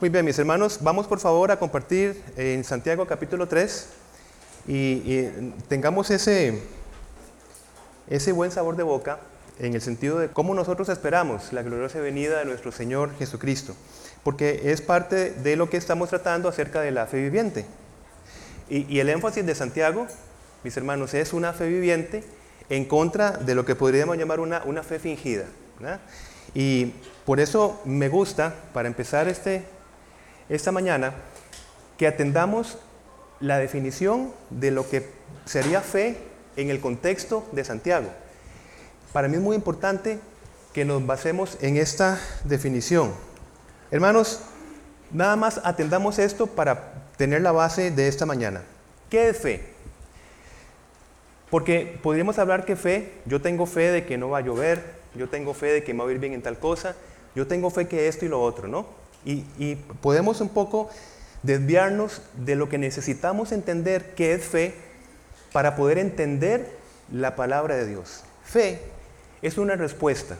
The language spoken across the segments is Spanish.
Muy bien, mis hermanos, vamos por favor a compartir en Santiago capítulo 3 y, tengamos ese, ese buen sabor de boca en el sentido de cómo nosotros esperamos la gloriosa venida de nuestro Señor Jesucristo, porque es parte de lo que estamos tratando acerca de la fe viviente. Y, el énfasis de Santiago, mis hermanos, es una fe viviente en contra de lo que podríamos llamar una, una fe fingida. Y por eso me gusta, para empezar este, esta mañana, que atendamos la definición de lo que sería fe en el contexto de Santiago. Para mí es muy importante que nos basemos en esta definición. Hermanos, nada más atendamos esto para tener la base de esta mañana. ¿Qué es fe? Porque podríamos hablar que fe, yo tengo fe de que no va a llover, yo tengo fe de que me va a ir bien en tal cosa, yo tengo fe que esto y lo otro, ¿no? Y, podemos un poco desviarnos de lo que necesitamos entender que es fe para poder entender la palabra de Dios. Fe es una respuesta.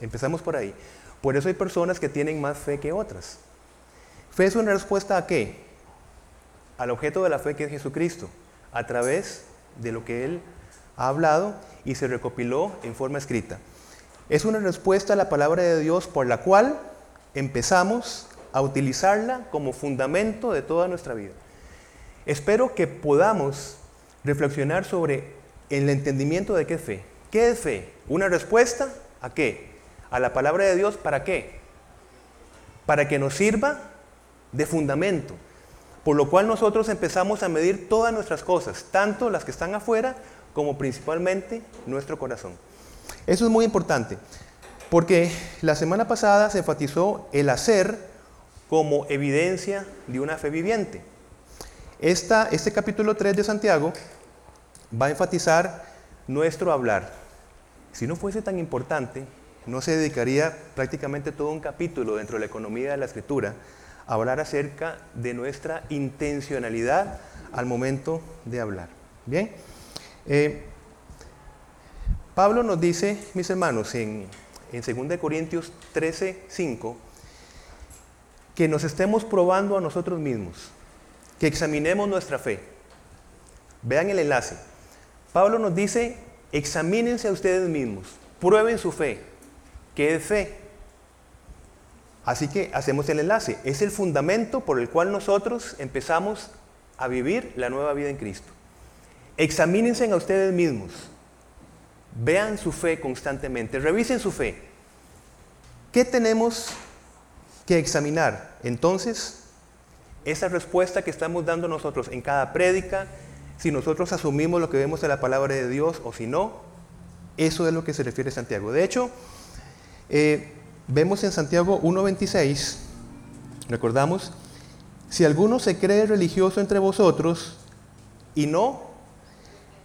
Empezamos por ahí. Por eso hay personas que tienen más fe que otras. Fe es una respuesta a qué? Al objeto de la fe que es Jesucristo, a través de lo que Él ha hablado y se recopiló en forma escrita. Es una respuesta a la palabra de Dios por la cual empezamos a utilizarla como fundamento de toda nuestra vida. Espero que podamos reflexionar sobre el entendimiento de qué es fe. ¿Qué es fe? Una respuesta a qué? A la palabra de Dios, ¿para qué? Para que nos sirva de fundamento, por lo cual nosotros empezamos a medir todas nuestras cosas, tanto las que están afuera como principalmente nuestro corazón. Eso es muy importante, porque la semana pasada se enfatizó el hacer como evidencia de una fe viviente. Este capítulo 3 de Santiago va a enfatizar nuestro hablar. Si no fuese tan importante, no se dedicaría prácticamente todo un capítulo dentro de la economía de la escritura a hablar acerca de nuestra intencionalidad al momento de hablar. Bien, eh, Pablo nos dice, mis hermanos, en, en 2 Corintios 13, 5, que nos estemos probando a nosotros mismos, que examinemos nuestra fe. Vean el enlace. Pablo nos dice, examínense a ustedes mismos, prueben su fe. ¿Qué es fe? Así que hacemos el enlace. Es el fundamento por el cual nosotros empezamos a vivir la nueva vida en Cristo. Examínense a ustedes mismos. Vean su fe constantemente. Revisen su fe. ¿Qué tenemos que examinar? Entonces, esa respuesta que estamos dando nosotros en cada prédica, si nosotros asumimos lo que vemos en la palabra de Dios o si no, eso es lo que se refiere Santiago. De hecho, eh, vemos en Santiago 1.26, recordamos, si alguno se cree religioso entre vosotros y no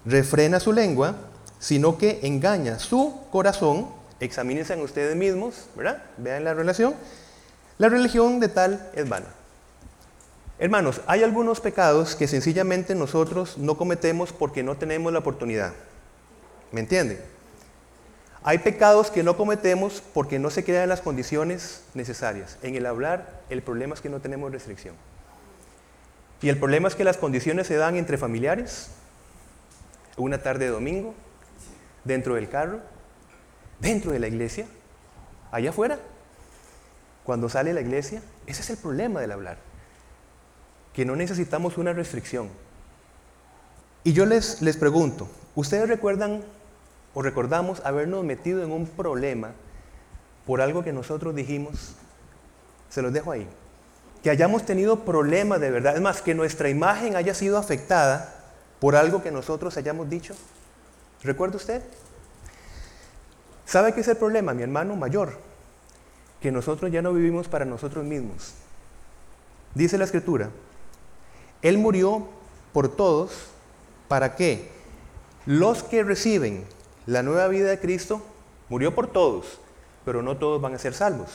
refrena su lengua, sino que engaña su corazón, examínense en ustedes mismos, ¿verdad? Vean la relación. La religión de tal es vana. Hermanos, hay algunos pecados que sencillamente nosotros no cometemos porque no tenemos la oportunidad. ¿Me entienden? Hay pecados que no cometemos porque no se crean las condiciones necesarias. En el hablar, el problema es que no tenemos restricción. Y el problema es que las condiciones se dan entre familiares, una tarde de domingo, dentro del carro, dentro de la iglesia, allá afuera. Cuando sale la iglesia, ese es el problema del hablar, que no necesitamos una restricción. Y yo les, les pregunto, ¿ustedes recuerdan o recordamos habernos metido en un problema por algo que nosotros dijimos, se los dejo ahí. Que hayamos tenido problemas de verdad, es más, que nuestra imagen haya sido afectada por algo que nosotros hayamos dicho. ¿Recuerda usted? ¿Sabe qué es el problema, mi hermano mayor? Que nosotros ya no vivimos para nosotros mismos. Dice la escritura, Él murió por todos, ¿para qué? Los que reciben la nueva vida de Cristo murió por todos, pero no todos van a ser salvos.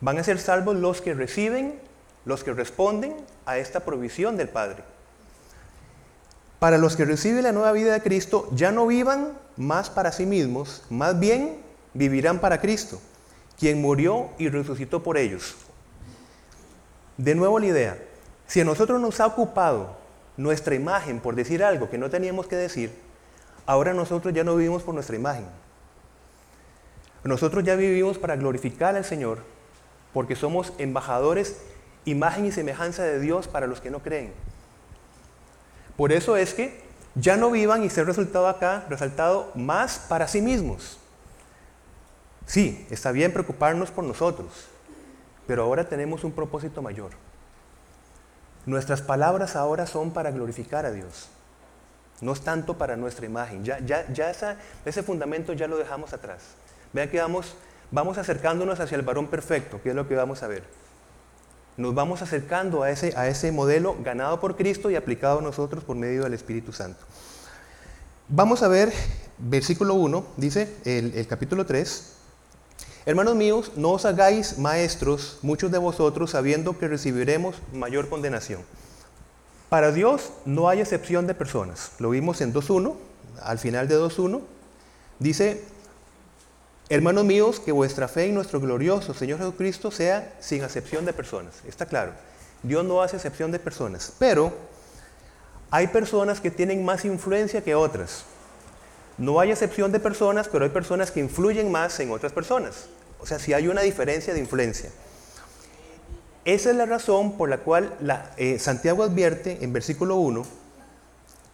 Van a ser salvos los que reciben, los que responden a esta provisión del Padre. Para los que reciben la nueva vida de Cristo, ya no vivan más para sí mismos, más bien vivirán para Cristo, quien murió y resucitó por ellos. de nuevo la idea, si a nosotros nos ha ocupado nuestra imagen por decir algo que no teníamos que decir, ahora nosotros ya no vivimos por nuestra imagen. Nosotros ya vivimos para glorificar al Señor porque somos embajadores, imagen y semejanza de Dios para los que no creen. Por eso es que ya no vivan y ser resultado acá, resaltado más para sí mismos. Sí, está bien preocuparnos por nosotros, pero ahora tenemos un propósito mayor. Nuestras palabras ahora son para glorificar a Dios, no es tanto para nuestra imagen. Ya, ya, ya ese fundamento ya lo dejamos atrás. Vean que vamos, vamos acercándonos hacia el varón perfecto, que es lo que vamos a ver. Nos vamos acercando a ese, a ese modelo ganado por Cristo y aplicado a nosotros por medio del Espíritu Santo. Vamos a ver versículo 1, dice el, el capítulo 3. Hermanos míos, no os hagáis maestros muchos de vosotros sabiendo que recibiremos mayor condenación. Para Dios no hay excepción de personas. Lo vimos en 2.1, al final de 2.1. Dice, Hermanos míos, que vuestra fe en nuestro glorioso Señor Jesucristo sea sin excepción de personas. Está claro. Dios no hace excepción de personas. Pero hay personas que tienen más influencia que otras. No hay excepción de personas, pero hay personas que influyen más en otras personas. O sea, si hay una diferencia de influencia. Esa es la razón por la cual eh, Santiago advierte en versículo 1,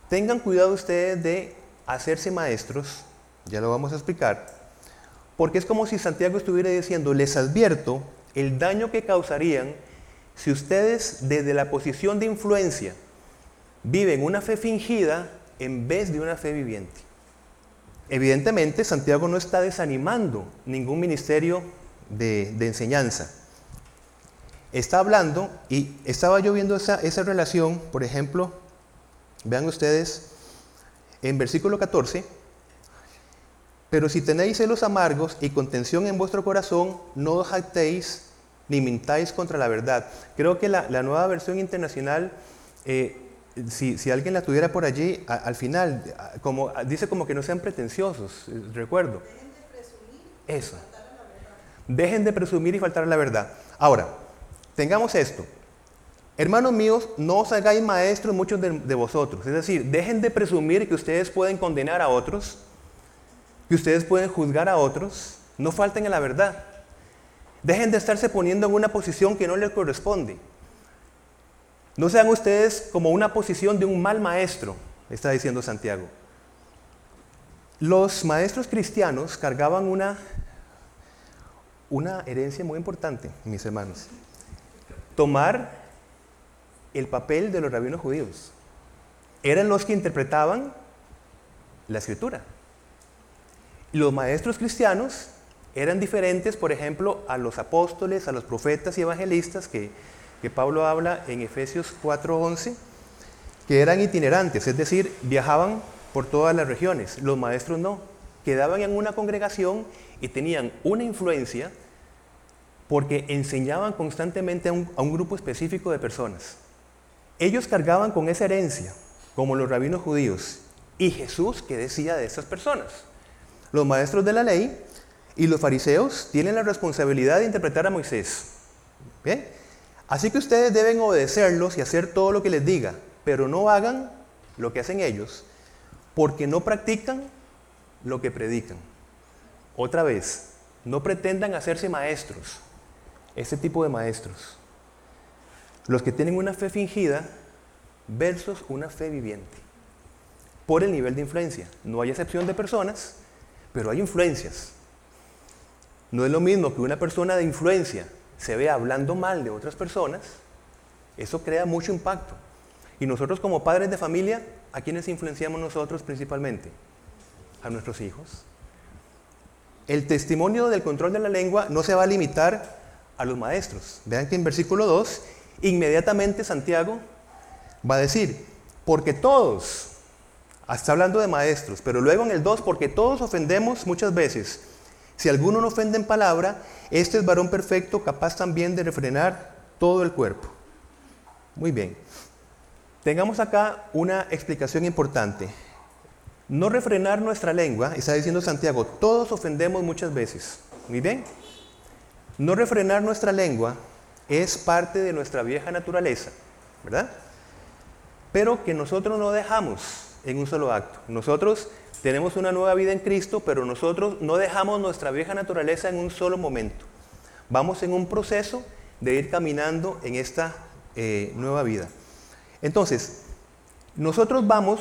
tengan cuidado ustedes de hacerse maestros, ya lo vamos a explicar, porque es como si Santiago estuviera diciendo, les advierto el daño que causarían si ustedes desde la posición de influencia viven una fe fingida en vez de una fe viviente. Evidentemente, Santiago no está desanimando ningún ministerio de, enseñanza. Está hablando, y estaba yo viendo esa, esa relación, por ejemplo, vean ustedes, en versículo 14, pero si tenéis celos amargos y contención en vuestro corazón, no os jactéis ni mintáis contra la verdad. Creo que la, nueva versión internacional, eh, si, alguien la tuviera por allí, al final, como, dice como que no sean pretenciosos, eh, recuerdo. Dejen de presumir. Eso. Dejen de presumir y faltar a la verdad. Ahora, tengamos esto. Hermanos míos, no os hagáis maestros muchos de vosotros. Es decir, dejen de presumir que ustedes pueden condenar a otros que ustedes pueden juzgar a otros, no falten a la verdad. Dejen de estarse poniendo en una posición que no les corresponde. No sean ustedes como una posición de un mal maestro, está diciendo Santiago. Los maestros cristianos cargaban una, una herencia muy importante, mis hermanos. Tomar el papel de los rabinos judíos. Eran los que interpretaban la escritura. Los maestros cristianos eran diferentes, por ejemplo, a los apóstoles, a los profetas y evangelistas que, Pablo habla en Efesios 4:11, que eran itinerantes, es decir, viajaban por todas las regiones. Los maestros no, quedaban en una congregación y tenían una influencia porque enseñaban constantemente a un, a un grupo específico de personas. Ellos cargaban con esa herencia, como los rabinos judíos. ¿Y Jesús qué decía de esas personas? Los maestros de la ley y los fariseos tienen la responsabilidad de interpretar a Moisés. Así que ustedes deben obedecerlos y hacer todo lo que les diga, pero no hagan lo que hacen ellos, porque no practican lo que predican. Otra vez, no pretendan hacerse maestros, ese tipo de maestros. Los que tienen una fe fingida versus una fe viviente, por el nivel de influencia. No hay excepción de personas pero hay influencias. No es lo mismo que una persona de influencia se vea hablando mal de otras personas, eso crea mucho impacto. Y nosotros como padres de familia, ¿a quiénes influenciamos nosotros principalmente? A nuestros hijos. El testimonio del control de la lengua no se va a limitar a los maestros. Vean que en versículo 2, inmediatamente Santiago va a decir, porque todos, Está hablando de maestros, pero luego en el 2, porque todos ofendemos muchas veces. Si alguno no ofende en palabra, este es varón perfecto, capaz también de refrenar todo el cuerpo. Muy bien. Tengamos acá una explicación importante. No refrenar nuestra lengua, está diciendo Santiago, todos ofendemos muchas veces. Muy bien. No refrenar nuestra lengua es parte de nuestra vieja naturaleza, ¿verdad? Pero que nosotros no dejamos en un solo acto. Nosotros tenemos una nueva vida en Cristo, pero nosotros no dejamos nuestra vieja naturaleza en un solo momento. Vamos en un proceso de ir caminando en esta eh, nueva vida. Entonces, nosotros vamos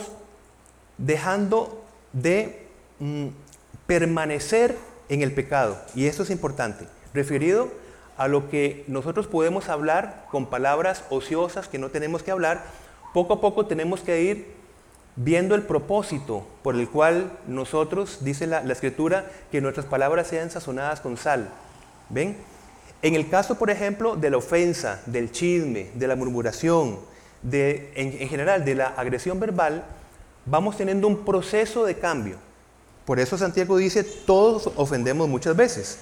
dejando de mm, permanecer en el pecado, y esto es importante, referido a lo que nosotros podemos hablar con palabras ociosas que no tenemos que hablar, poco a poco tenemos que ir viendo el propósito por el cual nosotros, dice la, escritura, que nuestras palabras sean sazonadas con sal. ¿Ven? En el caso, por ejemplo, de la ofensa, del chisme, de la murmuración, de, en general de la agresión verbal, vamos teniendo un proceso de cambio. Por eso Santiago dice, todos ofendemos muchas veces.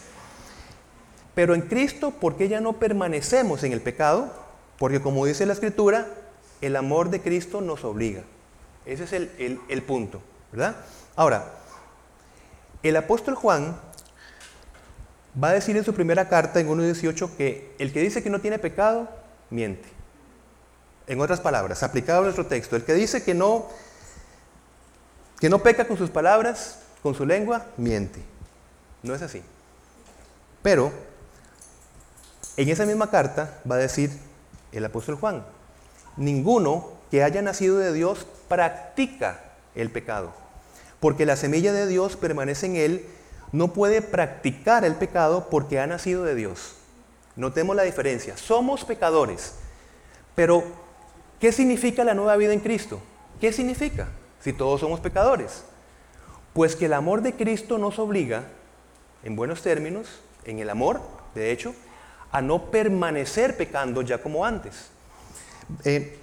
Pero en Cristo, ¿por qué ya no permanecemos en el pecado? Porque como dice la Escritura, el amor de Cristo nos obliga. Ese es el, punto, ¿verdad? Ahora, el apóstol Juan va a decir en su primera carta, en 1.18, que el que dice que no tiene pecado, miente. En otras palabras, aplicado a nuestro texto, el que dice que no, que no peca con sus palabras, con su lengua, miente. No es así. Pero en esa misma carta va a decir el apóstol Juan, ninguno que haya nacido de Dios practica el pecado, porque la semilla de Dios permanece en él, no puede practicar el pecado porque ha nacido de Dios. Notemos la diferencia, somos pecadores, pero ¿qué significa la nueva vida en Cristo? ¿Qué significa si todos somos pecadores? Pues que el amor de Cristo nos obliga, en buenos términos, en el amor, de hecho, a no permanecer pecando ya como antes. Eh,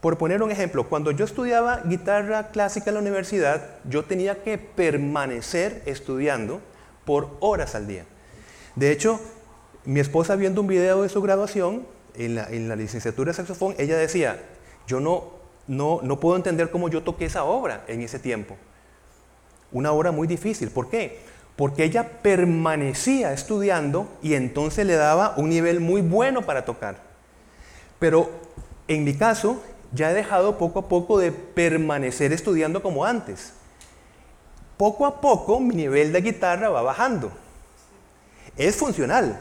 por poner un ejemplo, cuando yo estudiaba guitarra clásica en la universidad, yo tenía que permanecer estudiando por horas al día. De hecho, mi esposa viendo un video de su graduación en la, licenciatura de saxofón, ella decía, yo no, no, no puedo entender cómo yo toqué esa obra en ese tiempo. Una obra muy difícil. ¿Por qué? porque ella permanecía estudiando y entonces le daba un nivel muy bueno para tocar. Pero en mi caso, ya he dejado poco a poco de permanecer estudiando como antes. Poco a poco mi nivel de guitarra va bajando. Es funcional,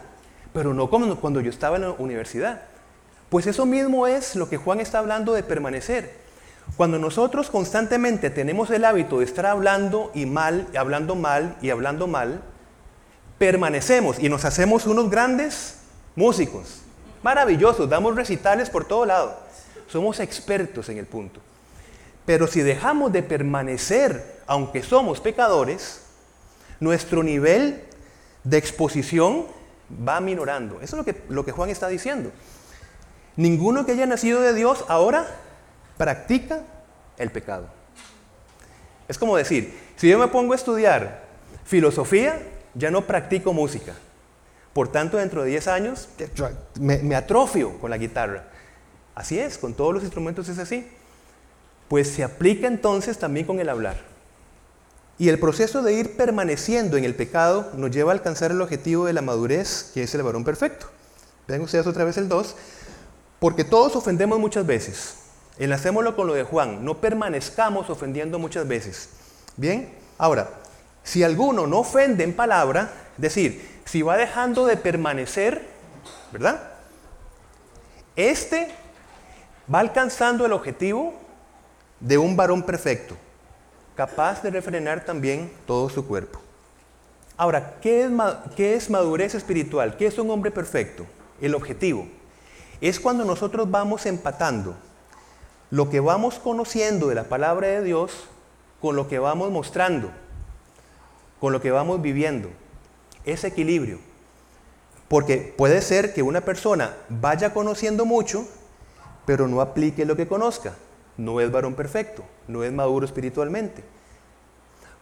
pero no como cuando yo estaba en la universidad. Pues eso mismo es lo que Juan está hablando de permanecer. Cuando nosotros constantemente tenemos el hábito de estar hablando y mal, hablando mal y hablando mal, permanecemos y nos hacemos unos grandes músicos. Maravillosos, damos recitales por todo lado. Somos expertos en el punto. Pero si dejamos de permanecer, aunque somos pecadores, nuestro nivel de exposición va minorando. Eso es lo que, lo que Juan está diciendo. Ninguno que haya nacido de Dios ahora practica el pecado. Es como decir, si yo me pongo a estudiar filosofía, ya no practico música. Por tanto, dentro de 10 años me, atrofio con la guitarra. Así es, con todos los instrumentos es así. Pues se aplica entonces también con el hablar. Y el proceso de ir permaneciendo en el pecado nos lleva a alcanzar el objetivo de la madurez, que es el varón perfecto. Vean ustedes otra vez el 2. Porque todos ofendemos muchas veces. Enlacémoslo con lo de Juan, no permanezcamos ofendiendo muchas veces. Bien, ahora, si alguno no ofende en palabra, decir, si va dejando de permanecer, ¿verdad? Este va alcanzando el objetivo de un varón perfecto, capaz de refrenar también todo su cuerpo. Ahora, ¿qué es, ¿qué es madurez espiritual? ¿Qué es un hombre perfecto? El objetivo es cuando nosotros vamos empatando lo que vamos conociendo de la palabra de Dios con lo que vamos mostrando, con lo que vamos viviendo. Ese equilibrio. Porque puede ser que una persona vaya conociendo mucho, pero no aplique lo que conozca. No es varón perfecto, no es maduro espiritualmente.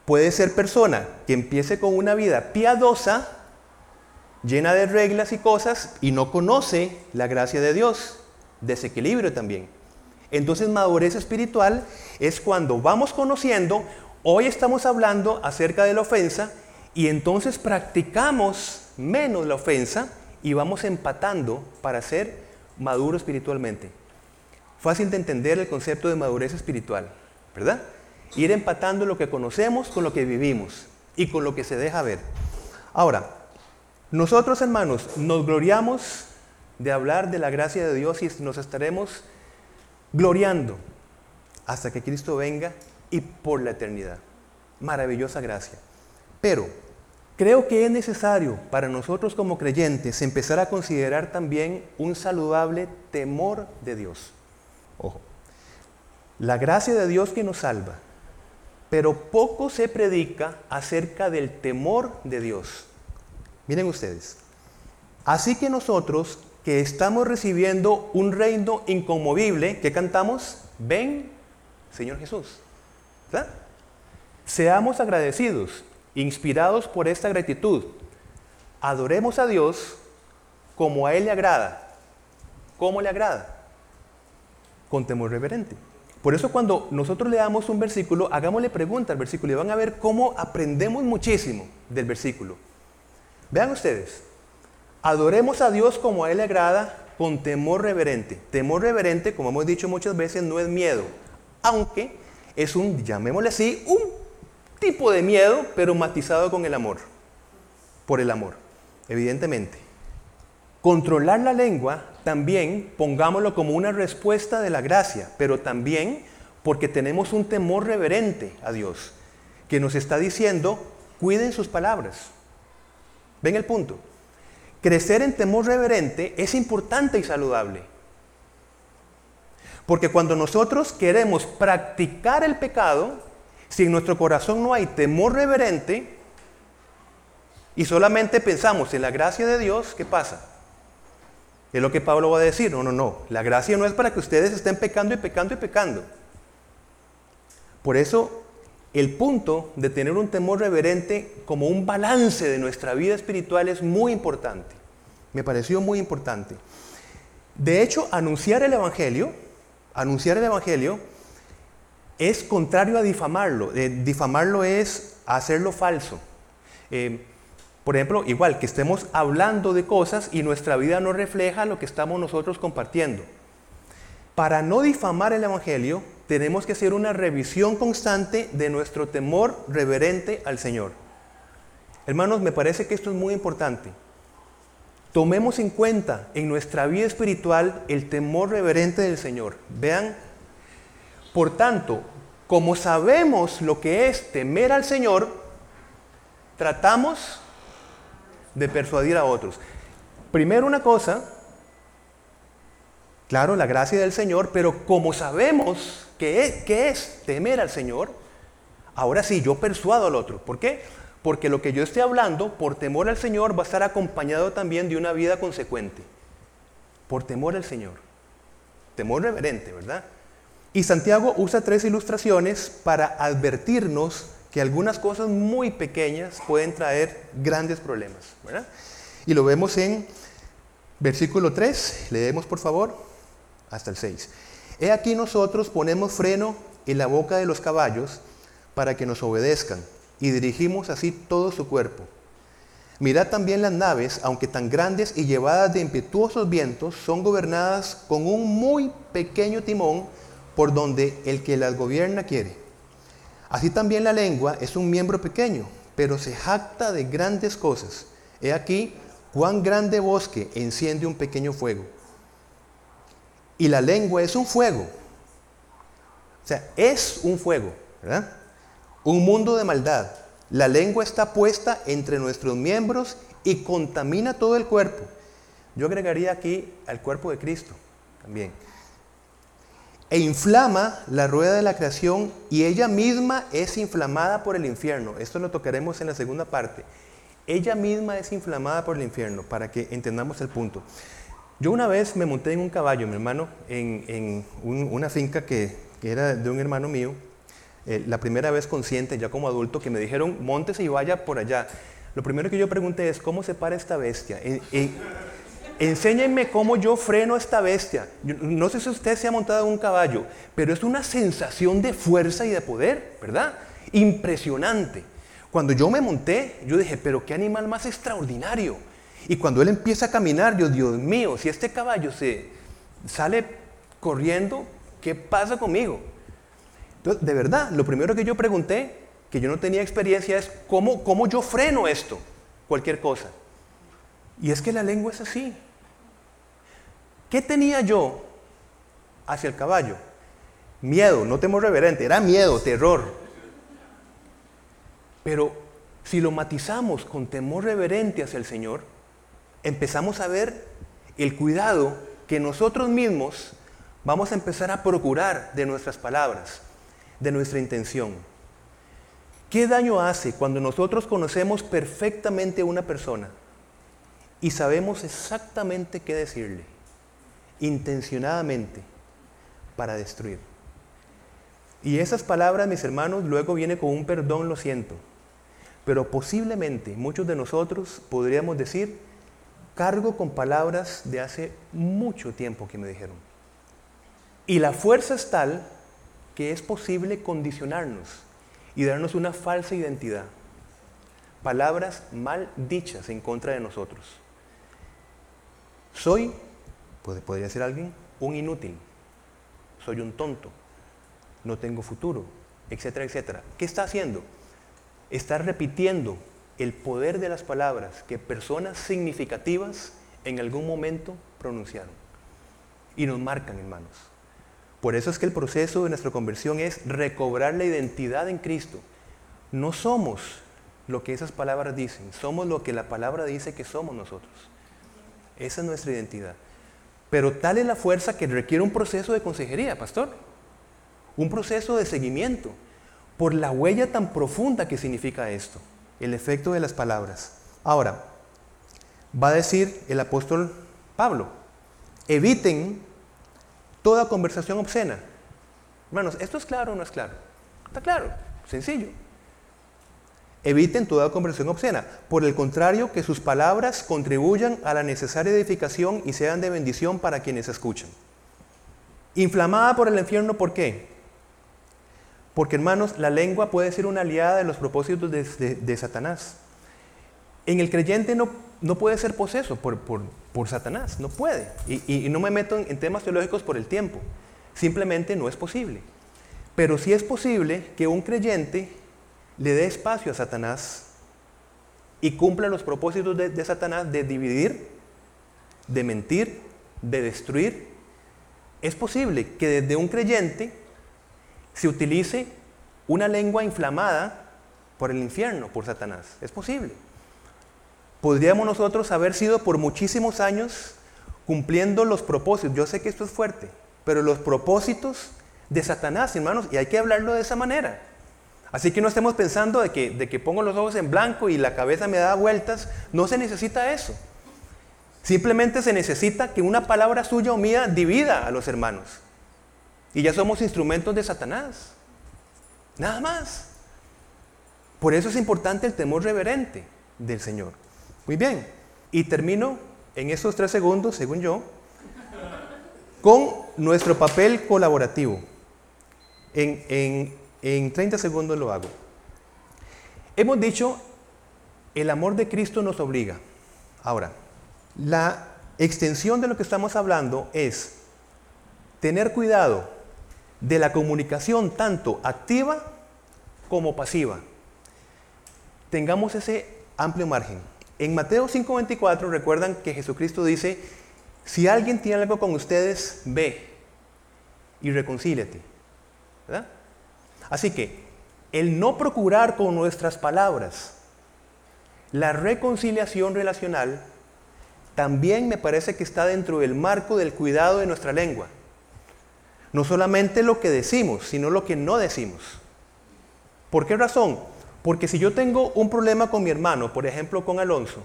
Puede ser persona que empiece con una vida piadosa, llena de reglas y cosas, y no conoce la gracia de Dios. Desequilibrio también. Entonces madurez espiritual es cuando vamos conociendo, hoy estamos hablando acerca de la ofensa y entonces practicamos menos la ofensa y vamos empatando para ser maduro espiritualmente. Fácil de entender el concepto de madurez espiritual, ¿verdad? Ir empatando lo que conocemos con lo que vivimos y con lo que se deja ver. Ahora, nosotros hermanos nos gloriamos de hablar de la gracia de Dios y nos estaremos gloriando hasta que Cristo venga y por la eternidad. Maravillosa gracia. Pero creo que es necesario para nosotros como creyentes empezar a considerar también un saludable temor de Dios. Ojo, la gracia de Dios que nos salva, pero poco se predica acerca del temor de Dios. Miren ustedes, así que nosotros que estamos recibiendo un reino inconmovible, que cantamos? Ven, Señor Jesús. Seamos agradecidos, inspirados por esta gratitud. Adoremos a Dios como a Él le agrada. ¿Cómo le agrada? Con temor reverente. Por eso cuando nosotros leamos un versículo, hagámosle pregunta al versículo y van a ver cómo aprendemos muchísimo del versículo. Vean ustedes, adoremos a Dios como a Él le agrada con temor reverente. Temor reverente, como hemos dicho muchas veces, no es miedo, aunque es un, llamémosle así, un tipo de miedo, pero matizado con el amor, por el amor, evidentemente. Controlar la lengua también, pongámoslo como una respuesta de la gracia, pero también porque tenemos un temor reverente a Dios, que nos está diciendo, cuiden sus palabras. ¿Ven el punto? Crecer en temor reverente es importante y saludable. Porque cuando nosotros queremos practicar el pecado, si en nuestro corazón no hay temor reverente y solamente pensamos en la gracia de Dios, ¿qué pasa? Es lo que Pablo va a decir. No, no, no. La gracia no es para que ustedes estén pecando y pecando y pecando. Por eso, el punto de tener un temor reverente como un balance de nuestra vida espiritual es muy importante. Me pareció muy importante. De hecho, anunciar el Evangelio anunciar el Evangelio es contrario a difamarlo. Eh, difamarlo es hacerlo falso. Eh, por ejemplo, igual que estemos hablando de cosas y nuestra vida no refleja lo que estamos nosotros compartiendo. Para no difamar el Evangelio, tenemos que hacer una revisión constante de nuestro temor reverente al Señor. Hermanos, me parece que esto es muy importante. Tomemos en cuenta en nuestra vida espiritual el temor reverente del Señor. Vean, por tanto, como sabemos lo que es temer al Señor, tratamos de persuadir a otros. Primero una cosa, claro, la gracia del Señor, pero como sabemos que es, es temer al Señor, ahora sí, yo persuado al otro. ¿Por qué? Porque lo que yo esté hablando, por temor al Señor, va a estar acompañado también de una vida consecuente. Por temor al Señor. Temor reverente, ¿verdad? Y Santiago usa tres ilustraciones para advertirnos que algunas cosas muy pequeñas pueden traer grandes problemas. Y lo vemos en versículo 3, leemos por favor, hasta el 6. He aquí nosotros ponemos freno en la boca de los caballos para que nos obedezcan y dirigimos así todo su cuerpo. Mirad también las naves, aunque tan grandes y llevadas de impetuosos vientos, son gobernadas con un muy pequeño timón por donde el que las gobierna quiere. Así también la lengua es un miembro pequeño, pero se jacta de grandes cosas. He aquí cuán grande bosque enciende un pequeño fuego. Y la lengua es un fuego. O sea, es un fuego, ¿verdad? un mundo de maldad. La lengua está puesta entre nuestros miembros y contamina todo el cuerpo. Yo agregaría aquí al cuerpo de Cristo también. E inflama la rueda de la creación y ella misma es inflamada por el infierno. Esto lo tocaremos en la segunda parte. Ella misma es inflamada por el infierno, para que entendamos el punto. Yo una vez me monté en un caballo, mi hermano, en, una finca que, que era de un hermano mío, eh, la primera vez consciente, ya como adulto, que me dijeron, montese y vaya por allá. Lo primero que yo pregunté es, ¿cómo se para esta bestia? Enséñenme cómo yo freno esta bestia. no sé si usted se ha montado en un caballo, pero es una sensación de fuerza y de poder, ¿verdad? Impresionante. Cuando yo me monté, yo dije, pero qué animal más extraordinario. Y cuando él empieza a caminar, yo, Dios mío, si este caballo se sale corriendo, ¿qué pasa conmigo? De verdad, lo primero que yo pregunté, que yo no tenía experiencia, es cómo, cómo yo freno esto, cualquier cosa. Y es que la lengua es así. ¿Qué tenía yo hacia el caballo? Miedo, no temor reverente, era miedo, terror. Pero si lo matizamos con temor reverente hacia el Señor, empezamos a ver el cuidado que nosotros mismos vamos a empezar a procurar de nuestras palabras, de nuestra intención. ¿Qué daño hace cuando nosotros conocemos perfectamente a una persona y sabemos exactamente qué decirle, intencionadamente, para destruir? Y esas palabras, mis hermanos, luego viene con un perdón, lo siento. Pero posiblemente muchos de nosotros podríamos decir, cargo con palabras de hace mucho tiempo que me dijeron. Y la fuerza es tal que es posible condicionarnos y darnos una falsa identidad. Palabras mal dichas en contra de nosotros. Soy, podría ser alguien, un inútil. Soy un tonto. No tengo futuro, etcétera, etcétera. ¿Qué está haciendo? Está repitiendo el poder de las palabras que personas significativas en algún momento pronunciaron. Y nos marcan, hermanos. Por eso es que el proceso de nuestra conversión es recobrar la identidad en Cristo. No somos lo que esas palabras dicen, somos lo que la palabra dice que somos nosotros. Esa es nuestra identidad. Pero tal es la fuerza que requiere un proceso de consejería, pastor. Un proceso de seguimiento por la huella tan profunda que significa esto el efecto de las palabras. Ahora, va a decir el apóstol Pablo, eviten toda conversación obscena. Hermanos, ¿esto es claro o no es claro? Está claro, sencillo. Eviten toda conversación obscena. Por el contrario, que sus palabras contribuyan a la necesaria edificación y sean de bendición para quienes escuchan. Inflamada por el infierno, ¿por qué? Porque hermanos, la lengua puede ser una aliada de los propósitos de, Satanás. En el creyente no, no puede ser poseso por, por, Satanás, no puede. Y, no me meto en, temas teológicos por el tiempo. Simplemente no es posible. Pero sí es posible que un creyente le dé espacio a Satanás y cumpla los propósitos de, de Satanás de dividir, de mentir, de destruir. Es posible que desde un creyente se utilice una lengua inflamada por el infierno, por Satanás. Es posible. Podríamos nosotros haber sido por muchísimos años cumpliendo los propósitos. Yo sé que esto es fuerte, pero los propósitos de Satanás, hermanos, y hay que hablarlo de esa manera. Así que no estemos pensando de que, de que pongo los ojos en blanco y la cabeza me da vueltas. No se necesita eso. Simplemente se necesita que una palabra suya o mía divida a los hermanos. Y ya somos instrumentos de Satanás. Nada más. Por eso es importante el temor reverente del Señor. Muy bien. Y termino en estos tres segundos, según yo, con nuestro papel colaborativo. En, en, en 30 segundos lo hago. Hemos dicho, el amor de Cristo nos obliga. Ahora, la extensión de lo que estamos hablando es tener cuidado de la comunicación tanto activa como pasiva. Tengamos ese amplio margen. En Mateo 5:24 recuerdan que Jesucristo dice, si alguien tiene algo con ustedes, ve y reconcíliate. Así que el no procurar con nuestras palabras la reconciliación relacional también me parece que está dentro del marco del cuidado de nuestra lengua. No solamente lo que decimos, sino lo que no decimos. ¿Por qué razón? Porque si yo tengo un problema con mi hermano, por ejemplo con Alonso,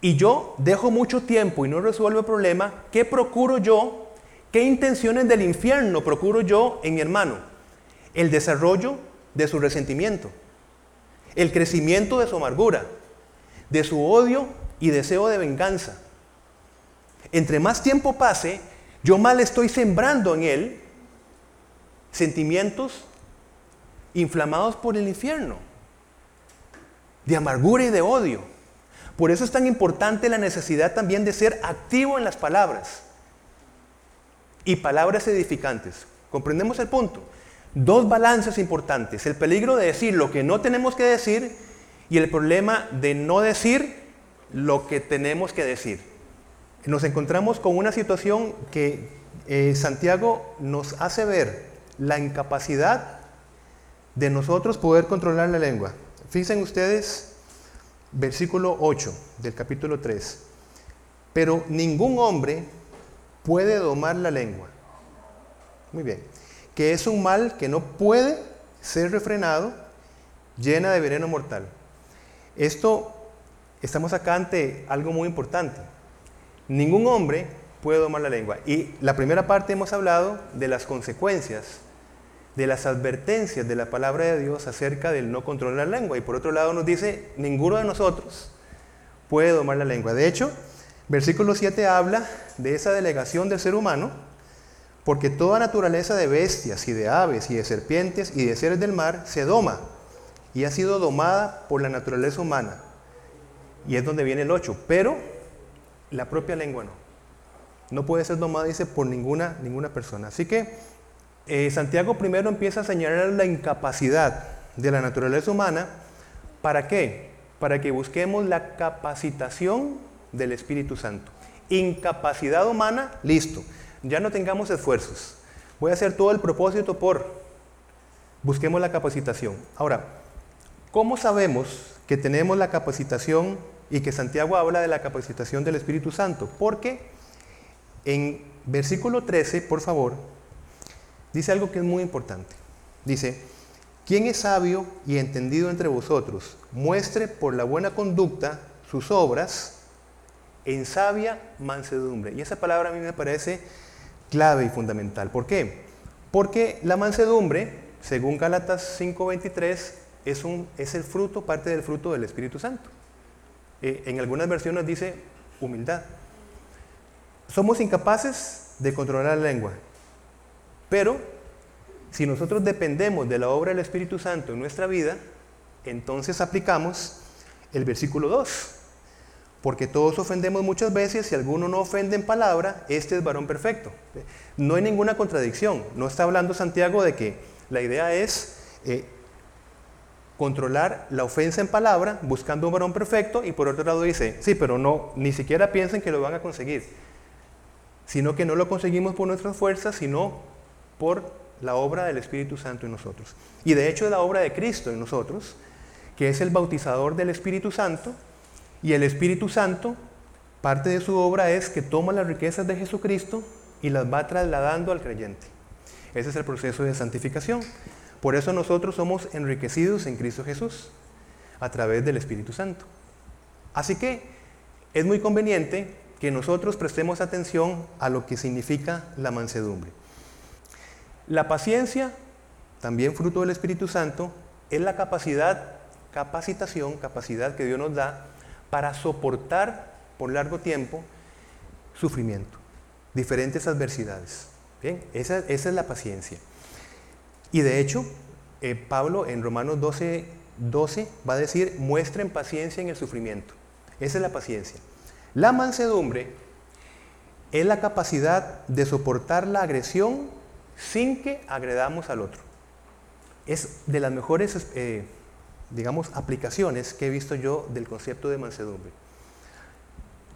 y yo dejo mucho tiempo y no resuelvo el problema, ¿qué procuro yo? ¿Qué intenciones del infierno procuro yo en mi hermano? El desarrollo de su resentimiento, el crecimiento de su amargura, de su odio y deseo de venganza. Entre más tiempo pase, yo mal estoy sembrando en él sentimientos inflamados por el infierno, de amargura y de odio. Por eso es tan importante la necesidad también de ser activo en las palabras y palabras edificantes. ¿Comprendemos el punto? Dos balances importantes. El peligro de decir lo que no tenemos que decir y el problema de no decir lo que tenemos que decir. Nos encontramos con una situación que eh, Santiago nos hace ver la incapacidad de nosotros poder controlar la lengua. Fíjense ustedes, versículo 8 del capítulo 3. Pero ningún hombre puede domar la lengua. Muy bien. Que es un mal que no puede ser refrenado, llena de veneno mortal. Esto, estamos acá ante algo muy importante. Ningún hombre puede domar la lengua. Y la primera parte hemos hablado de las consecuencias, de las advertencias de la palabra de Dios acerca del no controlar la lengua. Y por otro lado nos dice, ninguno de nosotros puede domar la lengua. De hecho, versículo 7 habla de esa delegación del ser humano, porque toda naturaleza de bestias y de aves y de serpientes y de seres del mar se doma y ha sido domada por la naturaleza humana. Y es donde viene el 8. Pero la propia lengua no. No puede ser domada, dice, por ninguna, ninguna persona. Así que eh, Santiago primero empieza a señalar la incapacidad de la naturaleza humana. ¿Para qué? Para que busquemos la capacitación del Espíritu Santo. Incapacidad humana, listo. Ya no tengamos esfuerzos. Voy a hacer todo el propósito por busquemos la capacitación. Ahora, ¿cómo sabemos que tenemos la capacitación y que Santiago habla de la capacitación del Espíritu Santo? Porque en versículo 13, por favor, dice algo que es muy importante. Dice, ¿quién es sabio y entendido entre vosotros? Muestre por la buena conducta sus obras en sabia mansedumbre. Y esa palabra a mí me parece clave y fundamental. ¿Por qué? Porque la mansedumbre, según Gálatas 5:23, es, un, es el fruto, parte del fruto del Espíritu Santo. Eh, en algunas versiones dice humildad. Somos incapaces de controlar la lengua, pero si nosotros dependemos de la obra del Espíritu Santo en nuestra vida, entonces aplicamos el versículo 2. Porque todos ofendemos muchas veces, si alguno no ofende en palabra, este es varón perfecto. No hay ninguna contradicción. No está hablando Santiago de que la idea es eh, controlar la ofensa en palabra, buscando un varón perfecto, y por otro lado dice, sí, pero no, ni siquiera piensen que lo van a conseguir, sino que no lo conseguimos por nuestras fuerzas, sino por la obra del Espíritu Santo en nosotros. Y de hecho es la obra de Cristo en nosotros, que es el bautizador del Espíritu Santo, y el Espíritu Santo, parte de su obra es que toma las riquezas de Jesucristo y las va trasladando al creyente. Ese es el proceso de santificación. Por eso nosotros somos enriquecidos en Cristo Jesús a través del Espíritu Santo. Así que es muy conveniente que nosotros prestemos atención a lo que significa la mansedumbre. La paciencia, también fruto del Espíritu Santo, es la capacidad, capacitación, capacidad que Dios nos da para soportar por largo tiempo sufrimiento, diferentes adversidades. Bien, esa, esa es la paciencia. Y de hecho, eh, Pablo en Romanos 12, 12 va a decir, muestren paciencia en el sufrimiento. Esa es la paciencia. La mansedumbre es la capacidad de soportar la agresión sin que agredamos al otro. Es de las mejores, eh, digamos, aplicaciones que he visto yo del concepto de mansedumbre.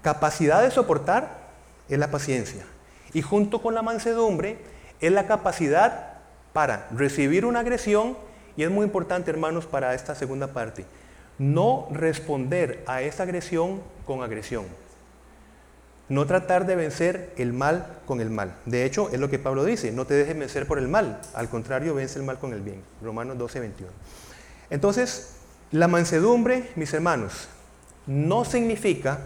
Capacidad de soportar es la paciencia. Y junto con la mansedumbre es la capacidad para recibir una agresión, y es muy importante, hermanos, para esta segunda parte, no responder a esa agresión con agresión. No tratar de vencer el mal con el mal. De hecho, es lo que Pablo dice, no te dejes vencer por el mal, al contrario, vence el mal con el bien. Romanos 12, 21. Entonces, la mansedumbre, mis hermanos, no significa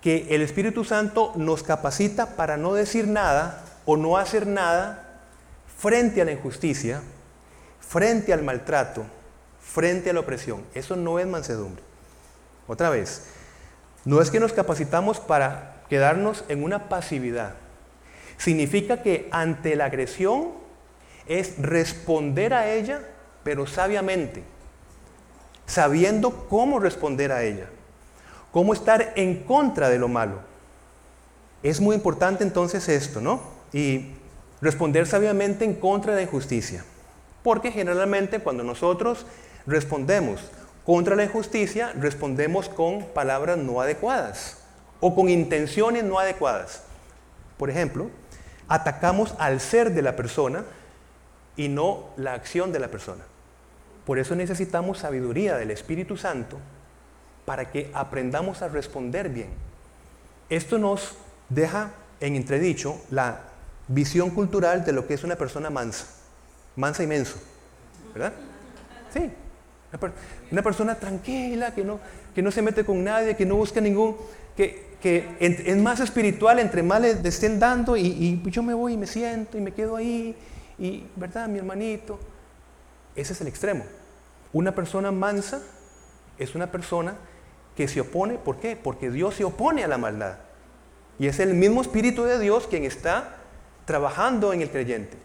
que el Espíritu Santo nos capacita para no decir nada o no hacer nada frente a la injusticia, frente al maltrato, frente a la opresión. Eso no es mansedumbre. Otra vez, no es que nos capacitamos para quedarnos en una pasividad. Significa que ante la agresión es responder a ella, pero sabiamente, sabiendo cómo responder a ella. cómo estar en contra de lo malo. Es muy importante entonces esto, ¿no? Y responder sabiamente en contra de injusticia. Porque generalmente cuando nosotros respondemos contra la injusticia, respondemos con palabras no adecuadas o con intenciones no adecuadas. Por ejemplo, atacamos al ser de la persona y no la acción de la persona. Por eso necesitamos sabiduría del Espíritu Santo para que aprendamos a responder bien. Esto nos deja en entredicho la visión cultural de lo que es una persona mansa, mansa y menso, ¿verdad? Sí, una, persona tranquila, que no, que no se mete con nadie, que no busca ningún, que, que es más espiritual, entre más le, estén dando y, y, yo me voy y me siento y me quedo ahí, y, ¿verdad? Mi hermanito. Ese es el extremo. Una persona mansa es una persona que se opone, ¿por qué? Porque Dios se opone a la maldad. Y es el mismo Espíritu de Dios quien está trabajando en el creyente.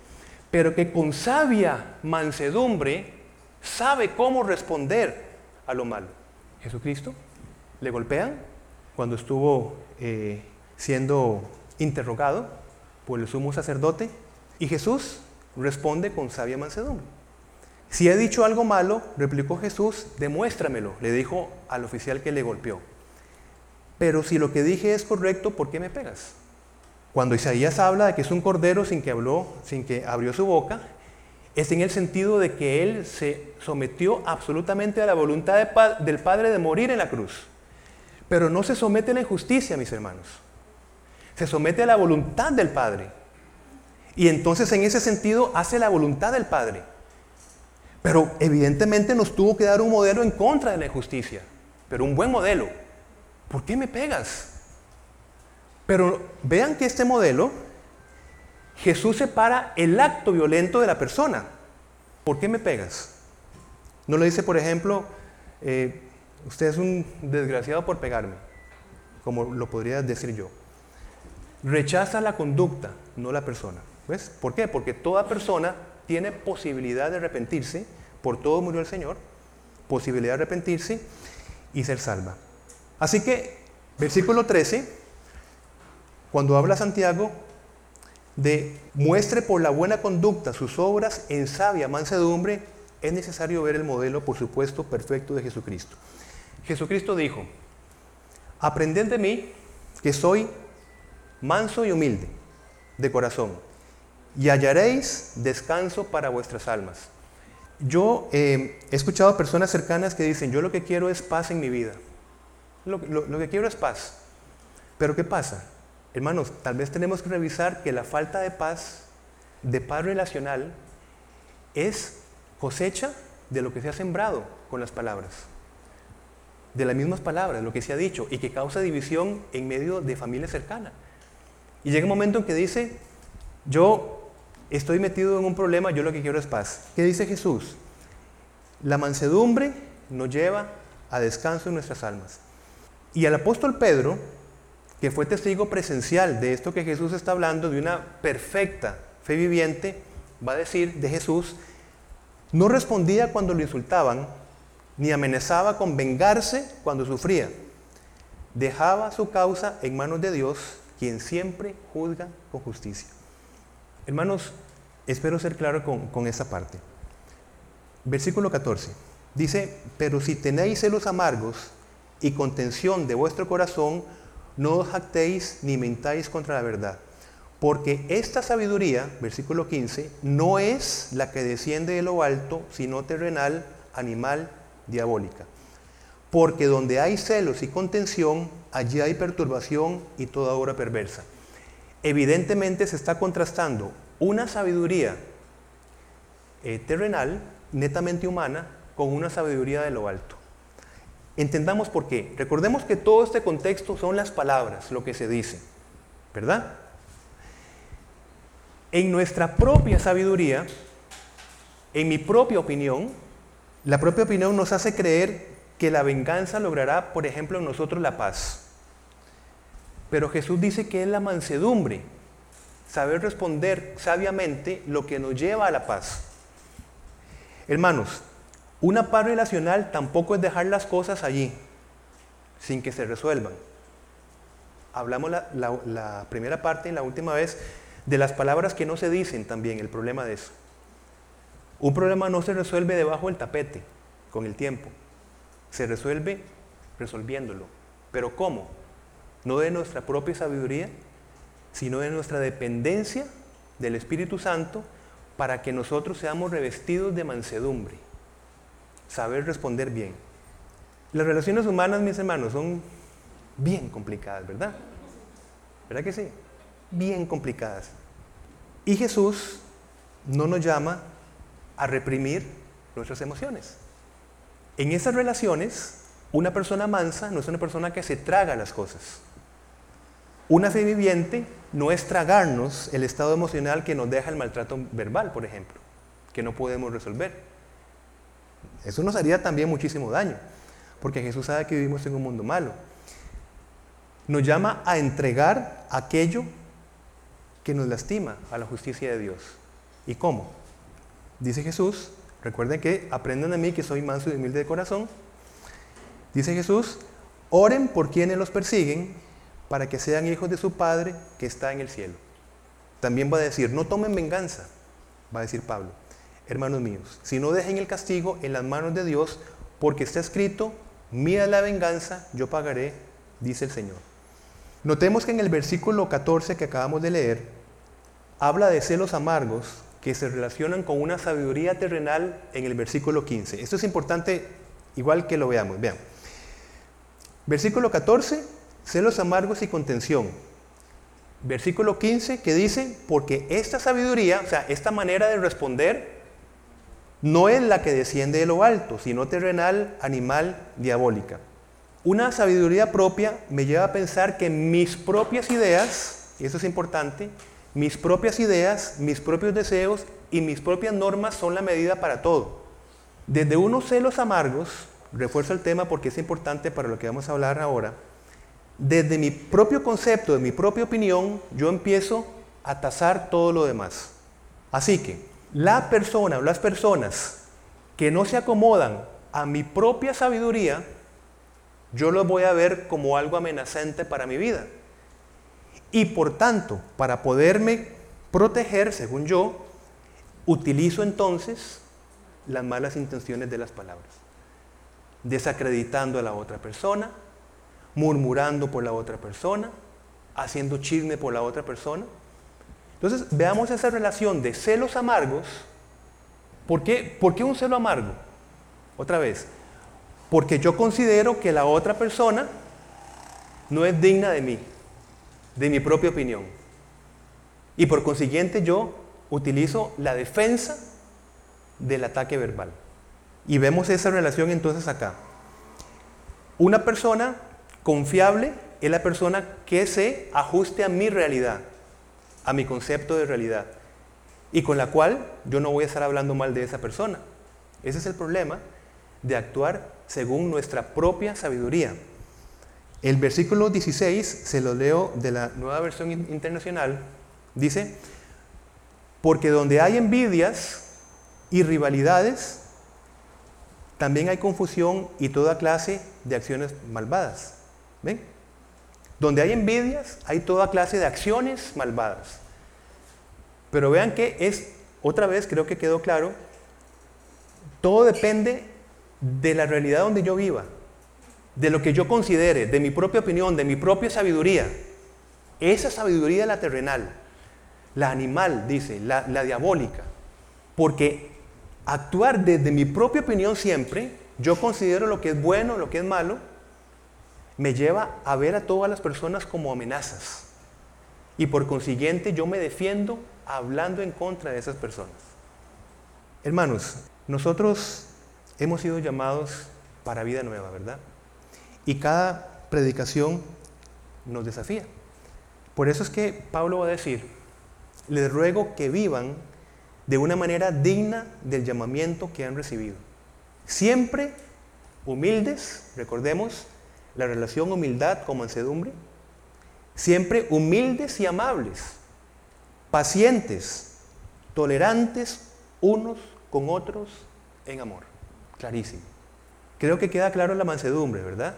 Pero que con sabia mansedumbre sabe cómo responder a lo malo. Jesucristo le golpean cuando estuvo eh, siendo interrogado por el sumo sacerdote y Jesús responde con sabia mansedumbre. Si he dicho algo malo, replicó Jesús, demuéstramelo, le dijo al oficial que le golpeó. Pero si lo que dije es correcto, ¿por qué me pegas? Cuando Isaías habla de que es un cordero sin que habló, sin que abrió su boca, es en el sentido de que él se sometió absolutamente a la voluntad del Padre de morir en la cruz. Pero no se somete a la injusticia, mis hermanos. Se somete a la voluntad del Padre. Y entonces en ese sentido hace la voluntad del Padre. Pero evidentemente nos tuvo que dar un modelo en contra de la injusticia, pero un buen modelo. ¿Por qué me pegas? Pero vean que este modelo, Jesús separa el acto violento de la persona. ¿Por qué me pegas? No le dice, por ejemplo, eh, usted es un desgraciado por pegarme, como lo podría decir yo. Rechaza la conducta, no la persona. ¿Ves? ¿Por qué? Porque toda persona tiene posibilidad de arrepentirse, por todo murió el Señor, posibilidad de arrepentirse y ser salva. Así que, versículo 13, cuando habla Santiago de muestre por la buena conducta sus obras en sabia mansedumbre, es necesario ver el modelo, por supuesto, perfecto de Jesucristo. Jesucristo dijo, aprended de mí que soy manso y humilde de corazón y hallaréis descanso para vuestras almas. Yo eh, he escuchado a personas cercanas que dicen, yo lo que quiero es paz en mi vida. Lo, que quiero es paz. Pero ¿qué pasa? Hermanos, tal vez tenemos que revisar que la falta de paz, de paz relacional, es cosecha de lo que se ha sembrado con las palabras. De las mismas palabras, lo que se ha dicho, y que causa división en medio de familia cercana. Y llega un momento en que dice, yo estoy metido en un problema, yo lo que quiero es paz. ¿Qué dice Jesús? La mansedumbre nos lleva a descanso en nuestras almas. Y el apóstol Pedro, que fue testigo presencial de esto que Jesús está hablando, de una perfecta fe viviente, va a decir de Jesús, no respondía cuando lo insultaban, ni amenazaba con vengarse cuando sufría. Dejaba su causa en manos de Dios, quien siempre juzga con justicia. Hermanos, espero ser claro con, con esta parte. Versículo 14. Dice, pero si tenéis celos amargos y contención de vuestro corazón, no os jactéis ni mentáis contra la verdad. Porque esta sabiduría, versículo 15, no es la que desciende de lo alto, sino terrenal, animal, diabólica. Porque donde hay celos y contención, allí hay perturbación y toda obra perversa evidentemente se está contrastando una sabiduría eh, terrenal, netamente humana, con una sabiduría de lo alto. Entendamos por qué. Recordemos que todo este contexto son las palabras, lo que se dice, ¿verdad? En nuestra propia sabiduría, en mi propia opinión, la propia opinión nos hace creer que la venganza logrará, por ejemplo, en nosotros la paz. Pero Jesús dice que es la mansedumbre, saber responder sabiamente lo que nos lleva a la paz. Hermanos, una paz relacional tampoco es dejar las cosas allí. sin que se resuelvan. Hablamos la, la primera parte y la última vez de las palabras que no se dicen también, el problema de eso. Un problema no se resuelve debajo del tapete con el tiempo, se resuelve resolviéndolo. Pero ¿cómo? No de nuestra propia sabiduría, sino de nuestra dependencia del Espíritu Santo para que nosotros seamos revestidos de mansedumbre, saber responder bien. Las relaciones humanas, mis hermanos, son bien complicadas, ¿verdad? ¿Verdad que sí? Bien complicadas. Y Jesús no nos llama a reprimir nuestras emociones. En esas relaciones, una persona mansa no es una persona que se traga las cosas. Una fe viviente no es tragarnos el estado emocional que nos deja el maltrato verbal, por ejemplo, que no podemos resolver. Eso nos haría también muchísimo daño, porque Jesús sabe que vivimos en un mundo malo. Nos llama a entregar aquello que nos lastima a la justicia de Dios. ¿Y cómo? Dice Jesús, recuerden que aprendan de mí que soy manso y humilde de corazón. Dice Jesús, oren por quienes los persiguen para que sean hijos de su Padre que está en el cielo. También va a decir, no tomen venganza, va a decir Pablo. Hermanos míos, si no dejen el castigo en las manos de Dios, porque está escrito, mía la venganza, yo pagaré, dice el Señor. Notemos que en el versículo 14 que acabamos de leer, habla de celos amargos que se relacionan con una sabiduría terrenal en el versículo 15. Esto es importante, igual que lo veamos. Vean. Versículo 14, celos amargos y contención. Versículo 15 que dice, porque esta sabiduría, o sea, esta manera de responder, no es la que desciende de lo alto, sino terrenal, animal, diabólica. Una sabiduría propia me lleva a pensar que mis propias ideas, y eso es importante, mis propias ideas, mis propios deseos y mis propias normas son la medida para todo. Desde unos celos amargos, refuerzo el tema porque es importante para lo que vamos a hablar ahora, desde mi propio concepto, de mi propia opinión, yo empiezo a tasar todo lo demás. Así que la persona o las personas que no se acomodan a mi propia sabiduría, yo los voy a ver como algo amenazante para mi vida. Y por tanto, para poderme proteger, según yo, utilizo entonces las malas intenciones de las palabras, desacreditando a la otra persona, murmurando por la otra persona, haciendo chisme por la otra persona. Entonces, veamos esa relación de celos amargos. ¿Por qué, ¿Por qué un celo amargo? Otra vez, porque yo considero que la otra persona no es digna de mí de mi propia opinión. Y por consiguiente yo utilizo la defensa del ataque verbal. Y vemos esa relación entonces acá. Una persona confiable es la persona que se ajuste a mi realidad, a mi concepto de realidad, y con la cual yo no voy a estar hablando mal de esa persona. Ese es el problema de actuar según nuestra propia sabiduría. El versículo 16, se lo leo de la nueva versión internacional, dice, porque donde hay envidias y rivalidades, también hay confusión y toda clase de acciones malvadas. ¿Ven? Donde hay envidias, hay toda clase de acciones malvadas. Pero vean que es, otra vez creo que quedó claro, todo depende de la realidad donde yo viva de lo que yo considere, de mi propia opinión, de mi propia sabiduría. Esa sabiduría la terrenal, la animal, dice, la, la diabólica. Porque actuar desde mi propia opinión siempre, yo considero lo que es bueno, lo que es malo, me lleva a ver a todas las personas como amenazas. Y por consiguiente yo me defiendo hablando en contra de esas personas. Hermanos, nosotros hemos sido llamados para vida nueva, ¿verdad? Y cada predicación nos desafía. Por eso es que Pablo va a decir, les ruego que vivan de una manera digna del llamamiento que han recibido. Siempre humildes, recordemos la relación humildad con mansedumbre. Siempre humildes y amables, pacientes, tolerantes unos con otros en amor. Clarísimo. Creo que queda claro la mansedumbre, ¿verdad?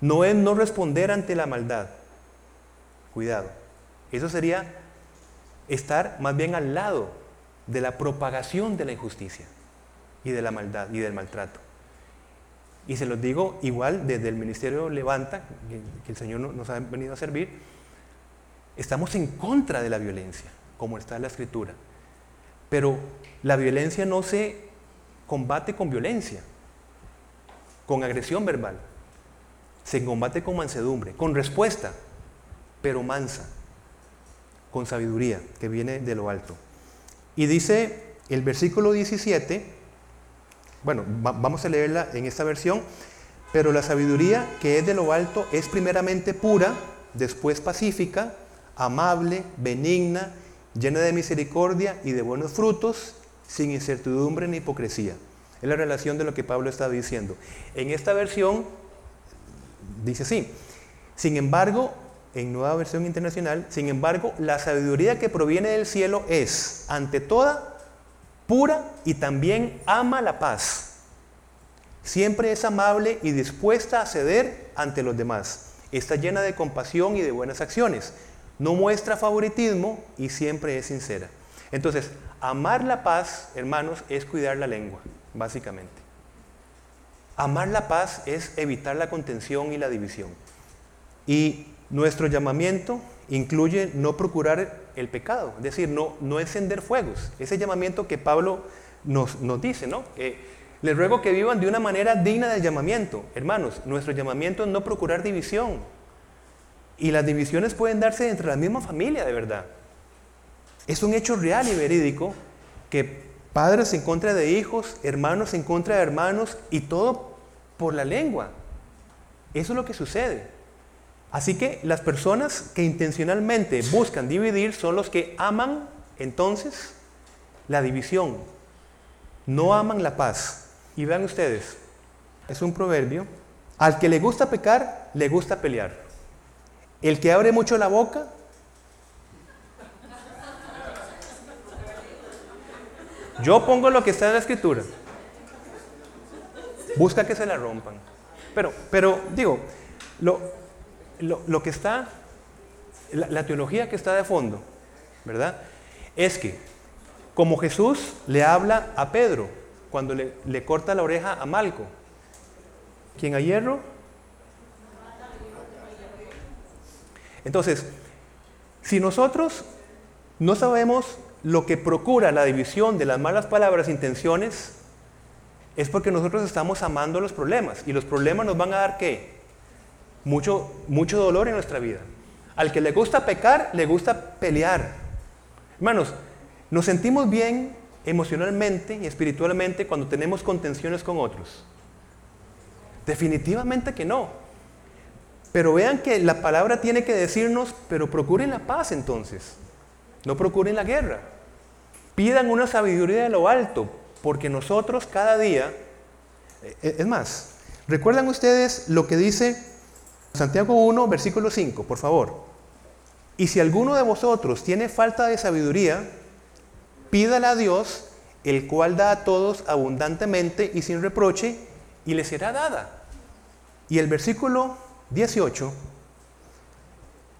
no es no responder ante la maldad. Cuidado. Eso sería estar más bien al lado de la propagación de la injusticia y de la maldad y del maltrato. Y se los digo igual desde el Ministerio Levanta, que, el Señor nos ha venido a servir, estamos en contra de la violencia, como está en la Escritura. Pero la violencia no se combate con violencia, con agresión verbal. Se combate con mansedumbre, con respuesta, pero mansa, con sabiduría que viene de lo alto. Y dice el versículo 17, bueno, vamos a leerla en esta versión, pero la sabiduría que es de lo alto es primeramente pura, después pacífica, amable, benigna, llena de misericordia y de buenos frutos, sin incertidumbre ni hipocresía. Es la relación de lo que Pablo está diciendo. En esta versión dice así, sin embargo, en nueva versión internacional, sin embargo, la sabiduría que proviene del cielo es, ante toda, pura y también ama la paz. Siempre es amable y dispuesta a ceder ante los demás. Está llena de compasión y de buenas acciones. No muestra favoritismo y siempre es sincera. Entonces, amar la paz, hermanos, es cuidar la lengua, básicamente. Amar la paz es evitar la contención y la división. Y nuestro llamamiento incluye no procurar el pecado, es decir, no, no encender fuegos. Ese llamamiento que Pablo nos, nos dice, ¿no? les ruego que vivan de una manera digna del llamamiento. Hermanos, nuestro llamamiento es no procurar división. Y las divisiones pueden darse entre la misma familia, de verdad. Es un hecho real y verídico que padres en contra de hijos, hermanos en contra de hermanos y todo por la lengua. Eso es lo que sucede. Así que las personas que intencionalmente buscan dividir son los que aman entonces la división. No aman la paz. Y vean ustedes, es un proverbio. Al que le gusta pecar, le gusta pelear. El que abre mucho la boca, Yo pongo lo que está en la escritura. Busca que se la rompan. Pero, pero digo, lo, lo, que está, la, teología que está de fondo, ¿verdad? Es que, como Jesús le habla a Pedro cuando le, corta la oreja a Malco, quien a hierro. Entonces, si nosotros no sabemos lo que procura la división de las malas palabras e intenciones es porque nosotros estamos amando los problemas y los problemas nos van a dar qué? Mucho, mucho dolor en nuestra vida. Al que le gusta pecar, le gusta pelear. Hermanos, nos sentimos bien emocionalmente y espiritualmente cuando tenemos contenciones con otros. Definitivamente que no. Pero vean que la palabra tiene que decirnos, pero procuren la paz entonces. No procuren la guerra. Pidan una sabiduría de lo alto, porque nosotros cada día, eh, es más, ¿recuerdan ustedes lo que dice Santiago 1, versículo 5, por favor? Y si alguno de vosotros tiene falta de sabiduría, pídala a Dios, el cual da a todos abundantemente y sin reproche, y le será dada. Y el versículo 18,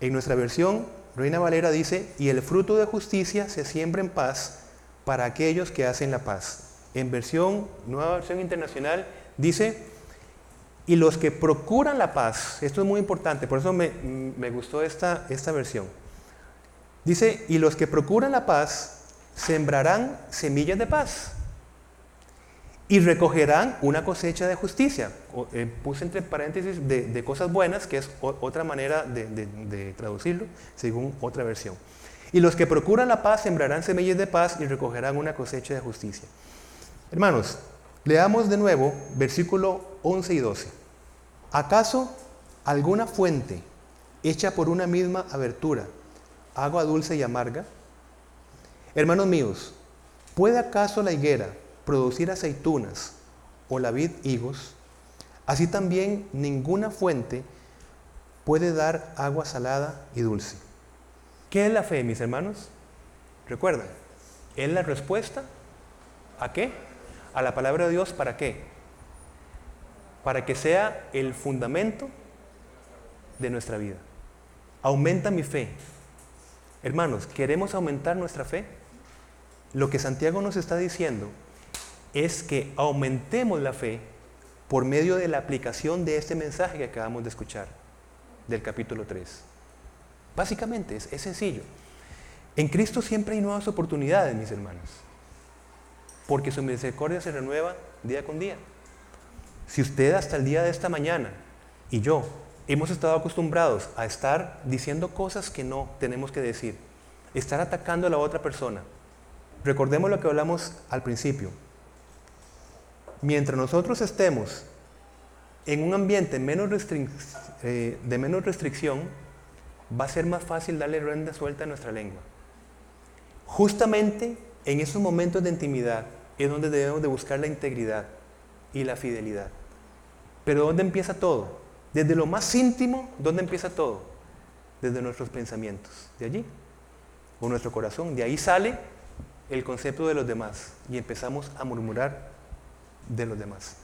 en nuestra versión, Reina Valera dice, y el fruto de justicia se siembra en paz para aquellos que hacen la paz. En versión, nueva versión internacional, dice, y los que procuran la paz, esto es muy importante, por eso me, gustó esta, esta versión. Dice, y los que procuran la paz sembrarán semillas de paz y recogerán una cosecha de justicia. Eh, puse entre paréntesis de, cosas buenas, que es otra manera de, de traducirlo, según otra versión. Y los que procuran la paz sembrarán semillas de paz y recogerán una cosecha de justicia. Hermanos, leamos de nuevo versículo 11 y 12. ¿Acaso alguna fuente hecha por una misma abertura, agua dulce y amarga? Hermanos míos, ¿puede acaso la higuera producir aceitunas o la vid higos? Así también ninguna fuente puede dar agua salada y dulce. ¿Qué es la fe, mis hermanos? Recuerden, es la respuesta a qué? A la palabra de Dios, ¿para qué? Para que sea el fundamento de nuestra vida. Aumenta mi fe. Hermanos, ¿queremos aumentar nuestra fe? Lo que Santiago nos está diciendo es que aumentemos la fe por medio de la aplicación de este mensaje que acabamos de escuchar del capítulo 3. Básicamente es, es sencillo. En Cristo siempre hay nuevas oportunidades, mis hermanos, porque su misericordia se renueva día con día. Si usted hasta el día de esta mañana y yo hemos estado acostumbrados a estar diciendo cosas que no tenemos que decir, estar atacando a la otra persona, recordemos lo que hablamos al principio. Mientras nosotros estemos en un ambiente eh, de menos restricción, va a ser más fácil darle renda suelta a nuestra lengua. Justamente en esos momentos de intimidad es donde debemos de buscar la integridad y la fidelidad. Pero ¿dónde empieza todo? Desde lo más íntimo, ¿dónde empieza todo? Desde nuestros pensamientos, de allí, o nuestro corazón. De ahí sale el concepto de los demás y empezamos a murmurar de los demás.